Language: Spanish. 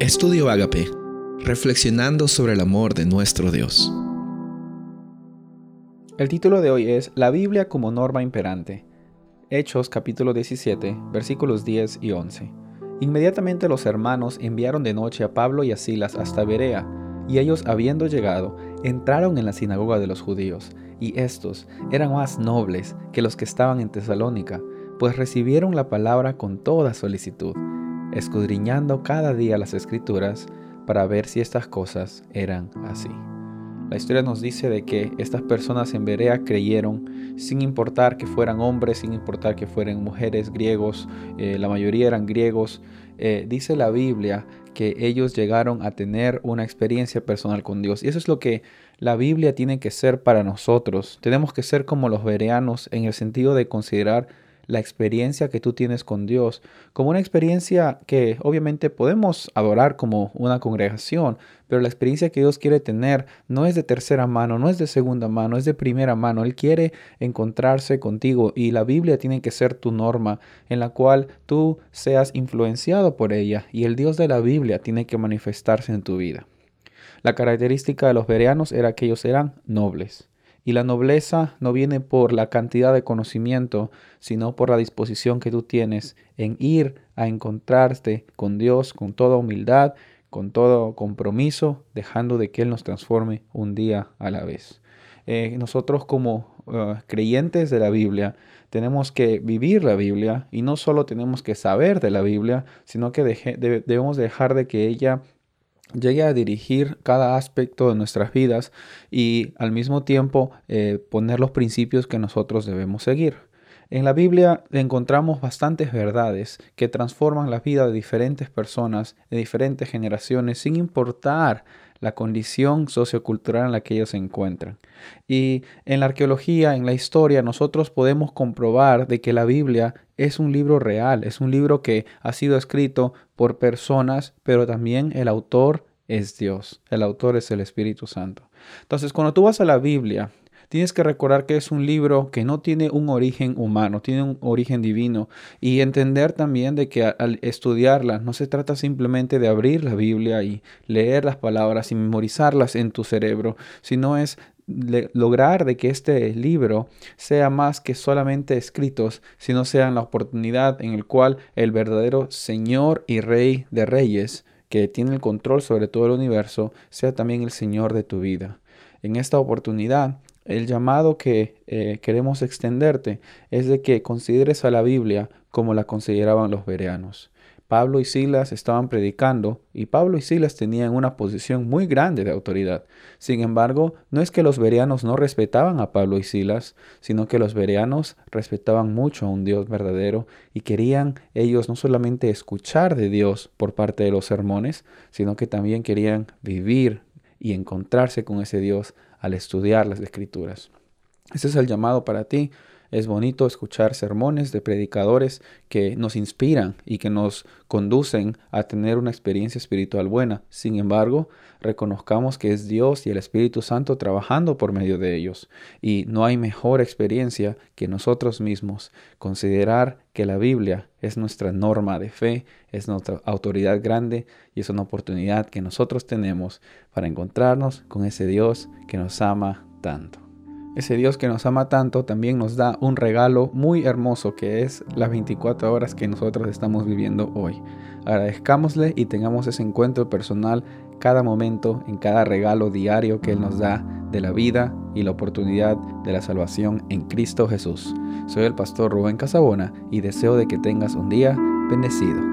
Estudio Agape, reflexionando sobre el amor de nuestro Dios. El título de hoy es La Biblia como norma imperante. Hechos capítulo 17, versículos 10 y 11. Inmediatamente los hermanos enviaron de noche a Pablo y a Silas hasta Berea, y ellos habiendo llegado, entraron en la sinagoga de los judíos, y estos eran más nobles que los que estaban en Tesalónica, pues recibieron la palabra con toda solicitud escudriñando cada día las escrituras para ver si estas cosas eran así. La historia nos dice de que estas personas en Berea creyeron, sin importar que fueran hombres, sin importar que fueran mujeres, griegos, eh, la mayoría eran griegos. Eh, dice la Biblia que ellos llegaron a tener una experiencia personal con Dios. Y eso es lo que la Biblia tiene que ser para nosotros. Tenemos que ser como los bereanos en el sentido de considerar la experiencia que tú tienes con Dios como una experiencia que obviamente podemos adorar como una congregación, pero la experiencia que Dios quiere tener no es de tercera mano, no es de segunda mano, es de primera mano. Él quiere encontrarse contigo y la Biblia tiene que ser tu norma en la cual tú seas influenciado por ella y el Dios de la Biblia tiene que manifestarse en tu vida. La característica de los bereanos era que ellos eran nobles. Y la nobleza no viene por la cantidad de conocimiento, sino por la disposición que tú tienes en ir a encontrarte con Dios con toda humildad, con todo compromiso, dejando de que Él nos transforme un día a la vez. Eh, nosotros como uh, creyentes de la Biblia tenemos que vivir la Biblia y no solo tenemos que saber de la Biblia, sino que debemos dejar de que ella llegue a dirigir cada aspecto de nuestras vidas y al mismo tiempo eh, poner los principios que nosotros debemos seguir. En la Biblia encontramos bastantes verdades que transforman la vida de diferentes personas, de diferentes generaciones, sin importar la condición sociocultural en la que ellos se encuentran. Y en la arqueología, en la historia, nosotros podemos comprobar de que la Biblia es un libro real, es un libro que ha sido escrito por personas, pero también el autor es Dios, el autor es el Espíritu Santo. Entonces, cuando tú vas a la Biblia, tienes que recordar que es un libro que no tiene un origen humano, tiene un origen divino y entender también de que al estudiarla no se trata simplemente de abrir la Biblia y leer las palabras y memorizarlas en tu cerebro, sino es lograr de que este libro sea más que solamente escritos, sino sea la oportunidad en el cual el verdadero Señor y Rey de Reyes, que tiene el control sobre todo el universo, sea también el Señor de tu vida. En esta oportunidad el llamado que eh, queremos extenderte es de que consideres a la Biblia como la consideraban los bereanos. Pablo y Silas estaban predicando y Pablo y Silas tenían una posición muy grande de autoridad. Sin embargo, no es que los bereanos no respetaban a Pablo y Silas, sino que los bereanos respetaban mucho a un Dios verdadero y querían ellos no solamente escuchar de Dios por parte de los sermones, sino que también querían vivir y encontrarse con ese Dios al estudiar las escrituras. Ese es el llamado para ti. Es bonito escuchar sermones de predicadores que nos inspiran y que nos conducen a tener una experiencia espiritual buena. Sin embargo, reconozcamos que es Dios y el Espíritu Santo trabajando por medio de ellos. Y no hay mejor experiencia que nosotros mismos considerar que la Biblia es nuestra norma de fe, es nuestra autoridad grande y es una oportunidad que nosotros tenemos para encontrarnos con ese Dios que nos ama tanto. Ese Dios que nos ama tanto también nos da un regalo muy hermoso que es las 24 horas que nosotros estamos viviendo hoy. Agradezcámosle y tengamos ese encuentro personal cada momento, en cada regalo diario que Él nos da de la vida y la oportunidad de la salvación en Cristo Jesús. Soy el pastor Rubén Casabona y deseo de que tengas un día bendecido.